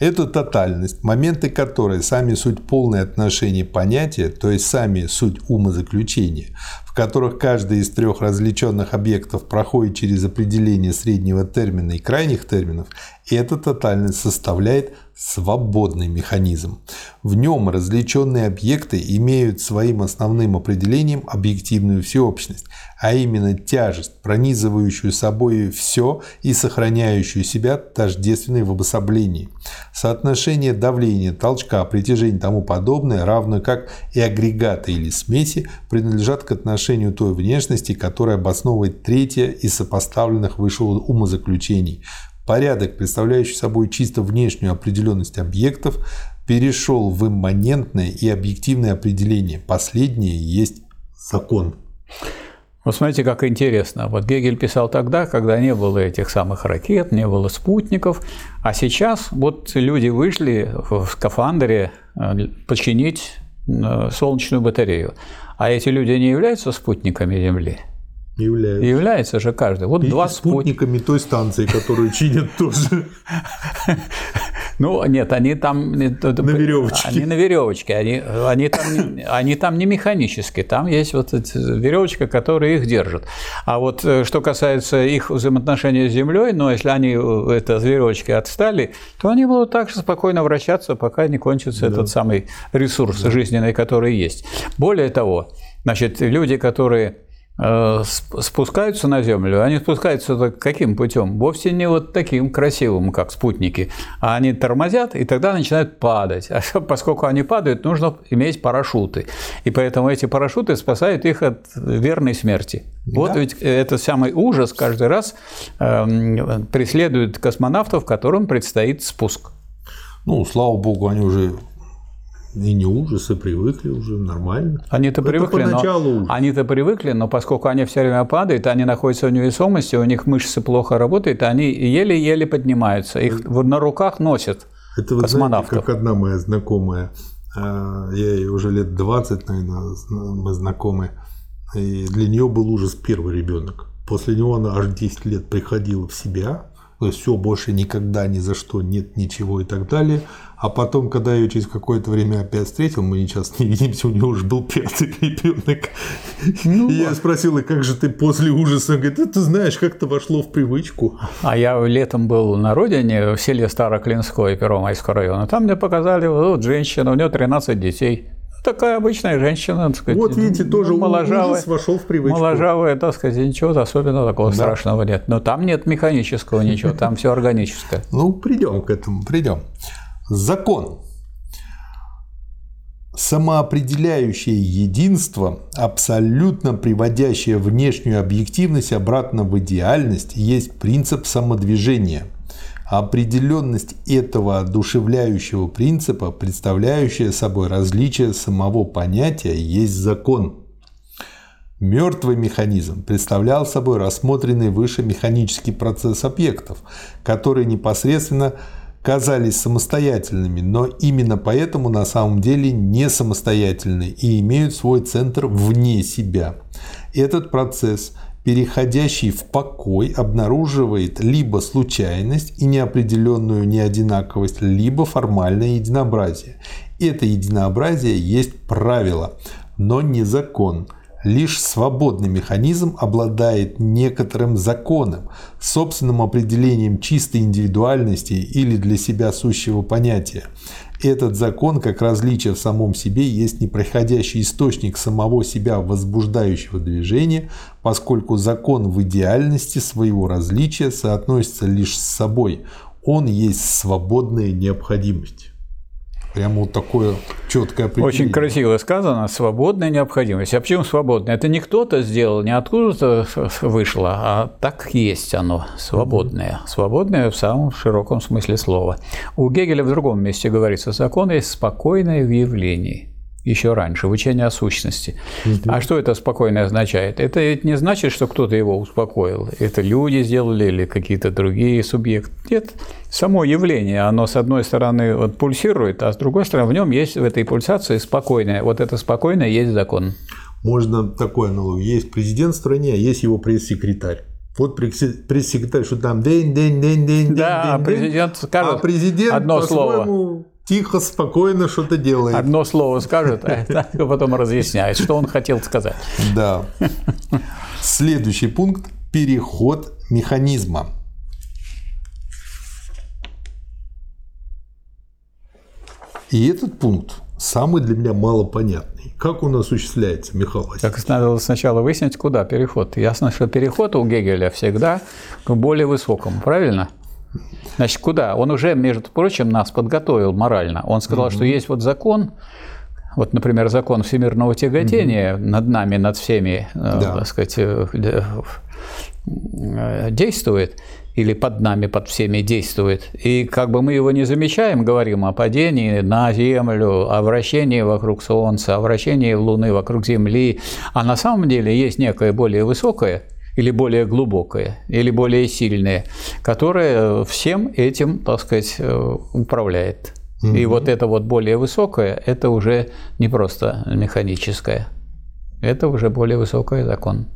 Это тотальность, моменты которой сами суть полное отношение понятия, то есть сами суть умозаключения, в которых каждый из трех различенных объектов проходит через определение среднего термина и крайних терминов, эта тотальность составляет свободный механизм. В нем различенные объекты имеют своим основным определением объективную всеобщность, а именно тяжесть, пронизывающую собой все и сохраняющую себя тождественной в обособлении. Соотношение давления, толчка, притяжения и тому подобное, равно как и агрегаты или смеси, принадлежат к отношению той внешности, которая обосновывает третье из сопоставленных выше умозаключений – Порядок, представляющий собой чисто внешнюю определенность объектов, перешел в имманентное и объективное определение. Последнее есть закон. Вот смотрите, как интересно. Вот Гегель писал тогда, когда не было этих самых ракет, не было спутников, а сейчас вот люди вышли в скафандре э, починить э, солнечную батарею. А эти люди не являются спутниками Земли? Является. Является же каждый. Вот и два спутниками той станции, которую чинят тоже. Ну, нет, они там... На веревочке. Они на веревочке. Они, они, там, они там не механические. Там есть вот веревочка, которая их держит. А вот э, что касается их взаимоотношений с Землей, но если они э, это веревочки отстали, то они будут так же спокойно вращаться, пока не кончится да. этот самый ресурс да. жизненный, который есть. Более того, значит, люди, которые спускаются на Землю, они спускаются каким путем? Вовсе не вот таким красивым, как спутники, а они тормозят и тогда начинают падать. А поскольку они падают, нужно иметь парашюты. И поэтому эти парашюты спасают их от верной смерти. Да. Вот ведь этот самый ужас каждый раз э, преследует космонавтов, которым предстоит спуск. Ну, слава богу, они уже и не ужасы, привыкли уже нормально. Они-то привыкли, но, они-то привыкли, но поскольку они все время падают, они находятся в невесомости, у них мышцы плохо работают, они еле-еле поднимаются, их это, на руках носят Это вы космонавтов. знаете, как одна моя знакомая, а, я ей уже лет 20, наверное, мы знакомы, и для нее был ужас первый ребенок. После него она аж 10 лет приходила в себя, все, больше никогда ни за что нет ничего и так далее. А потом, когда я ее через какое-то время опять встретил, мы сейчас не видимся, у нее уже был пятый ребенок. Ну, и я спросил, и как же ты после ужаса? Он говорит, ты знаешь, как-то вошло в привычку. А я летом был на родине, в селе Староклинское, Первомайского района. Там мне показали, вот женщина, у нее 13 детей такая обычная женщина, так сказать. Вот видите, тоже моложавая, ужас вошел в привычку. Моложавая, так сказать, ничего особенного такого да. страшного нет. Но там нет механического ничего, там все органическое. Ну, придем к этому, придем. Закон. Самоопределяющее единство, абсолютно приводящее внешнюю объективность обратно в идеальность, есть принцип самодвижения – определенность этого одушевляющего принципа, представляющая собой различие самого понятия, есть закон. Мертвый механизм представлял собой рассмотренный выше механический процесс объектов, которые непосредственно казались самостоятельными, но именно поэтому на самом деле не самостоятельны и имеют свой центр вне себя. Этот процесс – переходящий в покой, обнаруживает либо случайность и неопределенную неодинаковость, либо формальное единообразие. Это единообразие есть правило, но не закон. Лишь свободный механизм обладает некоторым законом, собственным определением чистой индивидуальности или для себя сущего понятия. Этот закон, как различие в самом себе, есть непроходящий источник самого себя возбуждающего движения, поскольку закон в идеальности своего различия соотносится лишь с собой. Он есть свободная необходимость. Прямо вот такое четкое определение. Очень красиво сказано. Свободная необходимость. А почему свободная? Это не кто-то сделал, не откуда-то вышло, а так есть оно. Свободное. Свободное в самом широком смысле слова. У Гегеля в другом месте говорится, закон есть спокойное в явлении. Еще раньше, в учении о сущности. А что это спокойно означает? Это ведь не значит, что кто-то его успокоил. Это люди сделали или какие-то другие субъекты. Нет, само явление, оно с одной стороны вот, пульсирует, а с другой стороны в нем есть в этой пульсации спокойное. Вот это спокойное есть закон. Можно такое аналогию. Есть президент в стране, а есть его пресс-секретарь. Вот пресс-секретарь, что там день, день, день, день, да, день, президент скажет а президент одно слово тихо, спокойно что-то делает. Одно слово скажет, а потом разъясняет, что он хотел сказать. Да. Следующий пункт – переход механизма. И этот пункт самый для меня малопонятный. Как он осуществляется, Михаил Васильевич? Так надо сначала выяснить, куда переход. Ясно, что переход у Гегеля всегда к более высокому, правильно? Значит, куда? Он уже, между прочим, нас подготовил морально. Он сказал, угу. что есть вот закон, вот, например, закон всемирного тяготения угу. над нами, над всеми, э, да. так сказать, э, э, действует или под нами, под всеми действует. И как бы мы его не замечаем, говорим о падении на Землю, о вращении вокруг Солнца, о вращении Луны вокруг Земли, а на самом деле есть некое более высокое – или более глубокое, или более сильное, которое всем этим, так сказать, э, управляет. Угу. И вот это вот более высокое, это уже не просто механическое, это уже более высокий закон.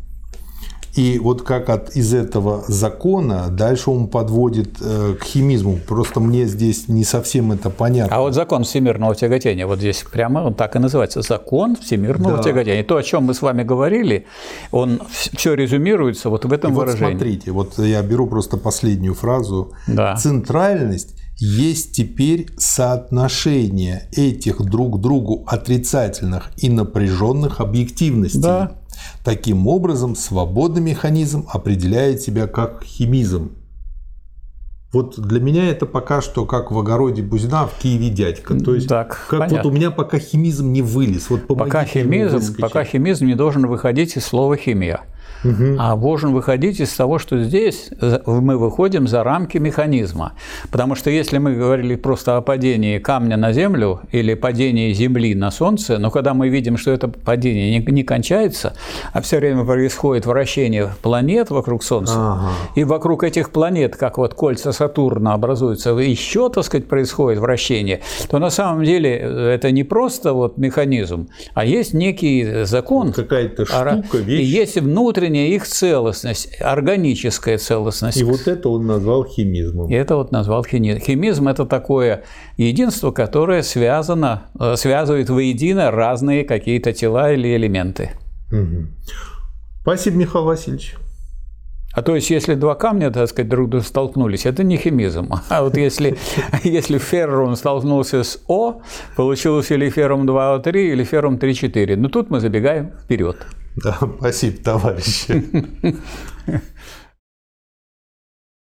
И вот как от, из этого закона дальше он подводит э, к химизму. Просто мне здесь не совсем это понятно. А вот закон всемирного тяготения, вот здесь прямо он так и называется, закон всемирного да. тяготения. То, о чем мы с вами говорили, он все резюмируется вот в этом и выражении. Вот смотрите, вот я беру просто последнюю фразу. Да. Центральность есть теперь соотношение этих друг другу отрицательных и напряженных объективностей. Да. Таким образом, свободный механизм определяет себя как химизм. Вот для меня это пока что как в огороде Бузина, в Киеве дядька. То есть, так, как понятно. вот у меня пока химизм не вылез. Вот пока химизм, пока химизм не должен выходить из слова химия угу. а должен выходить из того, что здесь мы выходим за рамки механизма. Потому что если мы говорили просто о падении камня на Землю или падении Земли на Солнце, но когда мы видим, что это падение не, не кончается, а все время происходит вращение планет вокруг Солнца, ага. и вокруг этих планет, как вот кольца Сатурна образуются, еще, так сказать, происходит вращение, то на самом деле это не просто вот механизм, а есть некий закон. Какая-то штука, вещь. И есть внутренний внутренняя их целостность, органическая целостность. И вот это он назвал химизмом. И это вот назвал химизм. Химизм – это такое единство, которое связано, э, связывает воедино разные какие-то тела или элементы. Угу. Спасибо, Михаил Васильевич. А то есть, если два камня, так сказать, друг друга столкнулись, это не химизм. А вот если, если феррум столкнулся с О, получилось или феррум 2О3, или феррум 3,4. Но тут мы забегаем вперед. Да, спасибо, товарищи.